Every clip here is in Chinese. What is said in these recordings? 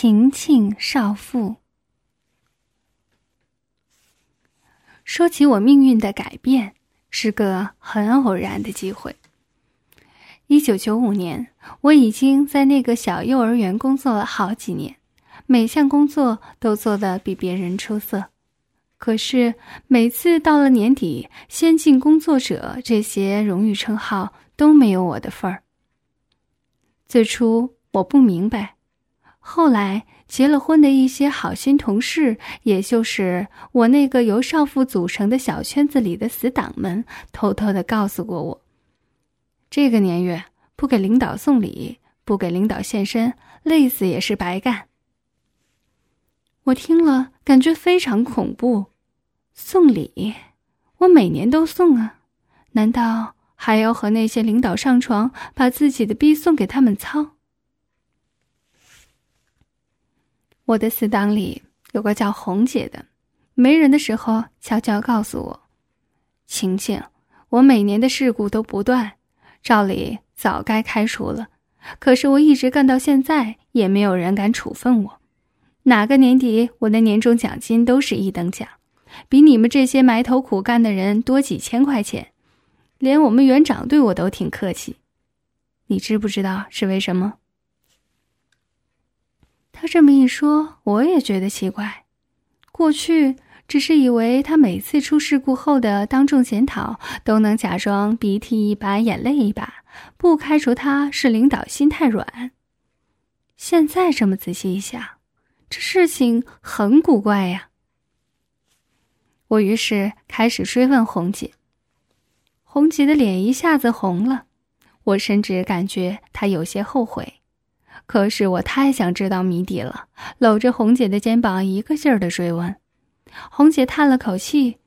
晴晴少妇。说起我命运的改变，是个很偶然的机会。一九九五年，我已经在那个小幼儿园工作了好几年，每项工作都做得比别人出色。可是每次到了年底，先进工作者这些荣誉称号都没有我的份儿。最初我不明白。后来结了婚的一些好心同事，也就是我那个由少妇组成的小圈子里的死党们，偷偷的告诉过我：这个年月不给领导送礼，不给领导献身，累死也是白干。我听了，感觉非常恐怖。送礼，我每年都送啊，难道还要和那些领导上床，把自己的逼送给他们操？我的死党里有个叫红姐的，没人的时候悄悄告诉我：“晴晴，我每年的事故都不断，照理早该开除了，可是我一直干到现在，也没有人敢处分我。哪个年底我的年终奖金都是一等奖，比你们这些埋头苦干的人多几千块钱，连我们园长对我都挺客气。你知不知道是为什么？”他这么一说，我也觉得奇怪。过去只是以为他每次出事故后的当众检讨都能假装鼻涕一把眼泪一把，不开除他是领导心太软。现在这么仔细一想，这事情很古怪呀。我于是开始追问红姐，红姐的脸一下子红了，我甚至感觉她有些后悔。可是我太想知道谜底了，搂着红姐的肩膀，一个劲儿的追问。红姐叹了口气：“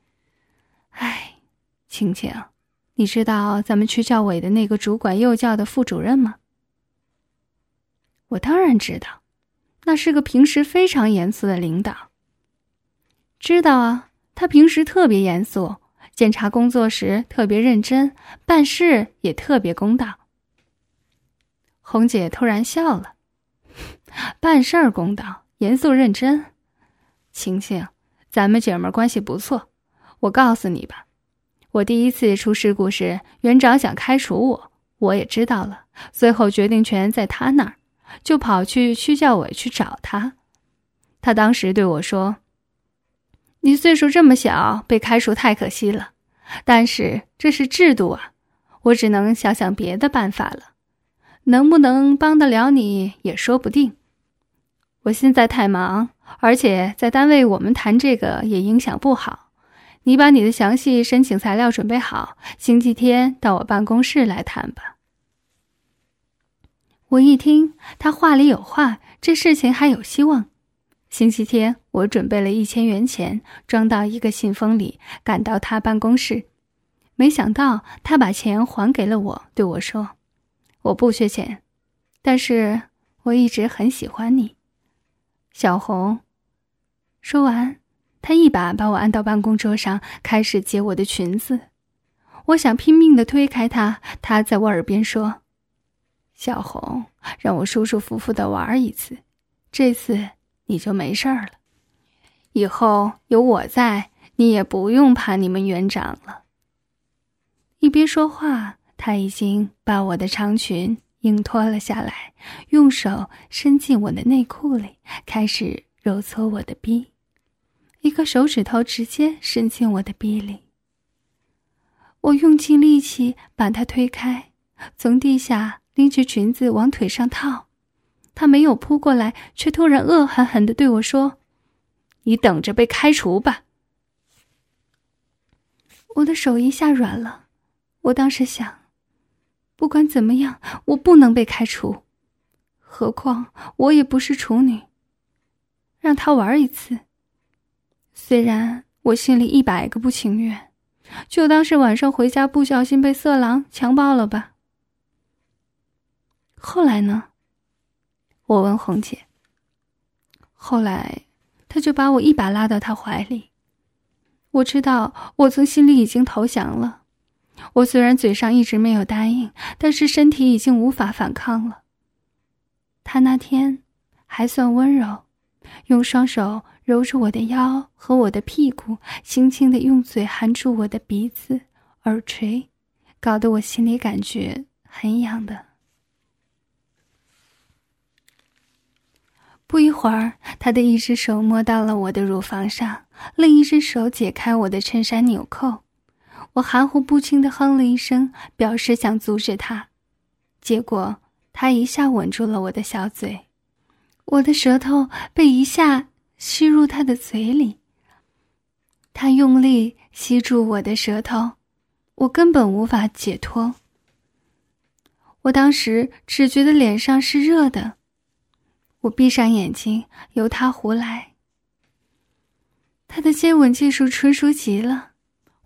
哎，晴晴，你知道咱们区教委的那个主管幼教的副主任吗？”我当然知道，那是个平时非常严肃的领导。知道啊，他平时特别严肃，检查工作时特别认真，办事也特别公道。红姐突然笑了，办事儿公道，严肃认真。晴晴，咱们姐们关系不错。我告诉你吧，我第一次出事故时，园长想开除我，我也知道了。最后决定权在他那儿，就跑去区教委去找他。他当时对我说：“你岁数这么小，被开除太可惜了。但是这是制度啊，我只能想想别的办法了。”能不能帮得了你也说不定。我现在太忙，而且在单位我们谈这个也影响不好。你把你的详细申请材料准备好，星期天到我办公室来谈吧。我一听他话里有话，这事情还有希望。星期天我准备了一千元钱，装到一个信封里，赶到他办公室。没想到他把钱还给了我，对我说。我不缺钱，但是我一直很喜欢你，小红。说完，他一把把我按到办公桌上，开始解我的裙子。我想拼命的推开他，他在我耳边说：“小红，让我舒舒服服的玩一次，这次你就没事儿了。以后有我在，你也不用怕你们园长了。”一边说话。他已经把我的长裙硬脱了下来，用手伸进我的内裤里，开始揉搓我的逼，一个手指头直接伸进我的逼里。我用尽力气把他推开，从地下拎起裙子往腿上套，他没有扑过来，却突然恶狠狠地对我说：“你等着被开除吧！”我的手一下软了，我当时想。不管怎么样，我不能被开除。何况我也不是处女。让他玩一次，虽然我心里一百个不情愿，就当是晚上回家不小心被色狼强暴了吧。后来呢？我问红姐。后来，他就把我一把拉到他怀里。我知道，我从心里已经投降了。我虽然嘴上一直没有答应，但是身体已经无法反抗了。他那天还算温柔，用双手揉着我的腰和我的屁股，轻轻的用嘴含住我的鼻子、耳垂，搞得我心里感觉很痒的。不一会儿，他的一只手摸到了我的乳房上，另一只手解开我的衬衫纽扣。我含糊不清的哼了一声，表示想阻止他，结果他一下吻住了我的小嘴，我的舌头被一下吸入他的嘴里。他用力吸住我的舌头，我根本无法解脱。我当时只觉得脸上是热的。我闭上眼睛，由他胡来。他的接吻技术纯熟极了，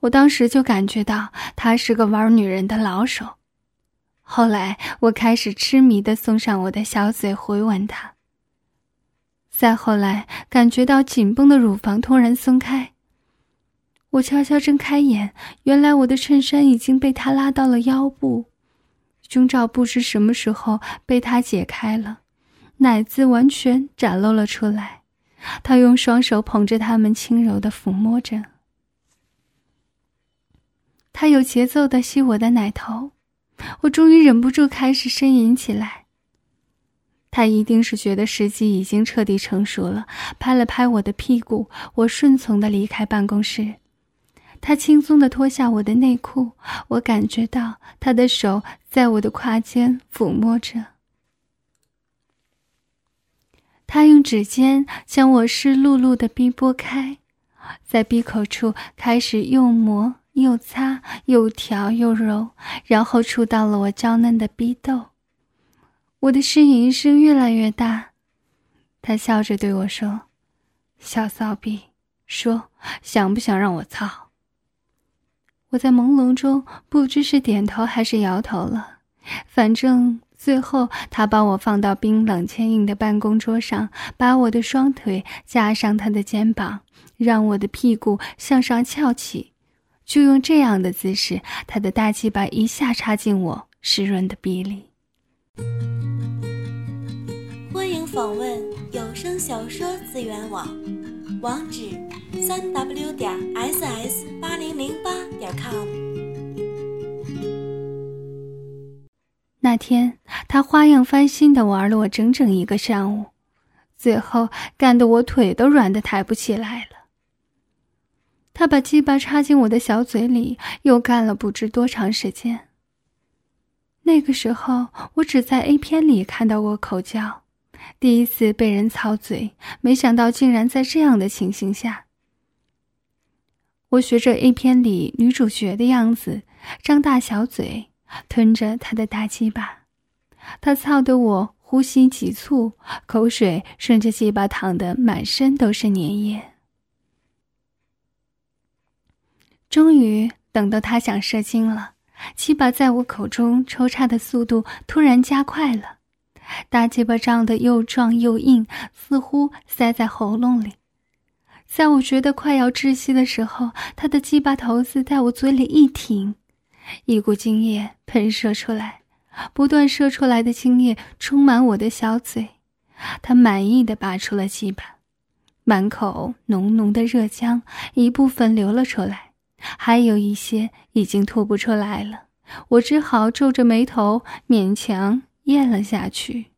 我当时就感觉到他是个玩女人的老手。后来我开始痴迷的送上我的小嘴回吻他。再后来，感觉到紧绷的乳房突然松开，我悄悄睁开眼，原来我的衬衫已经被他拉到了腰部，胸罩不知什么时候被他解开了。奶子完全展露了出来，他用双手捧着它们，轻柔的抚摸着。他有节奏的吸我的奶头，我终于忍不住开始呻吟起来。他一定是觉得时机已经彻底成熟了，拍了拍我的屁股，我顺从的离开办公室。他轻松的脱下我的内裤，我感觉到他的手在我的胯间抚摸着。他用指尖将我湿漉漉的逼拨开，在闭口处开始用磨又擦，又调又揉，然后触到了我娇嫩的逼窦。我的呻吟声越来越大。他笑着对我说：“小骚逼，说想不想让我操？”我在朦胧中不知是点头还是摇头了，反正。最后，他把我放到冰冷坚硬的办公桌上，把我的双腿架上他的肩膀，让我的屁股向上翘起，就用这样的姿势，他的大鸡巴一下插进我湿润的逼里。欢迎访问有声小说资源网，网址：三 w 点 ss 八零零八点 com。那天，他花样翻新的玩了我整整一个上午，最后干得我腿都软的抬不起来了。他把鸡巴插进我的小嘴里，又干了不知多长时间。那个时候，我只在 A 片里看到过口交，第一次被人操嘴，没想到竟然在这样的情形下。我学着 A 片里女主角的样子，张大小嘴。吞着他的大鸡巴，他操得我呼吸急促，口水顺着鸡巴淌得满身都是粘液。终于等到他想射精了，鸡巴在我口中抽插的速度突然加快了，大鸡巴胀得又壮又硬，似乎塞在喉咙里。在我觉得快要窒息的时候，他的鸡巴头子在我嘴里一挺。一股精液喷射出来，不断射出来的精液充满我的小嘴。他满意的拔出了鸡巴，满口浓浓的热浆，一部分流了出来，还有一些已经吐不出来了。我只好皱着眉头，勉强咽了下去。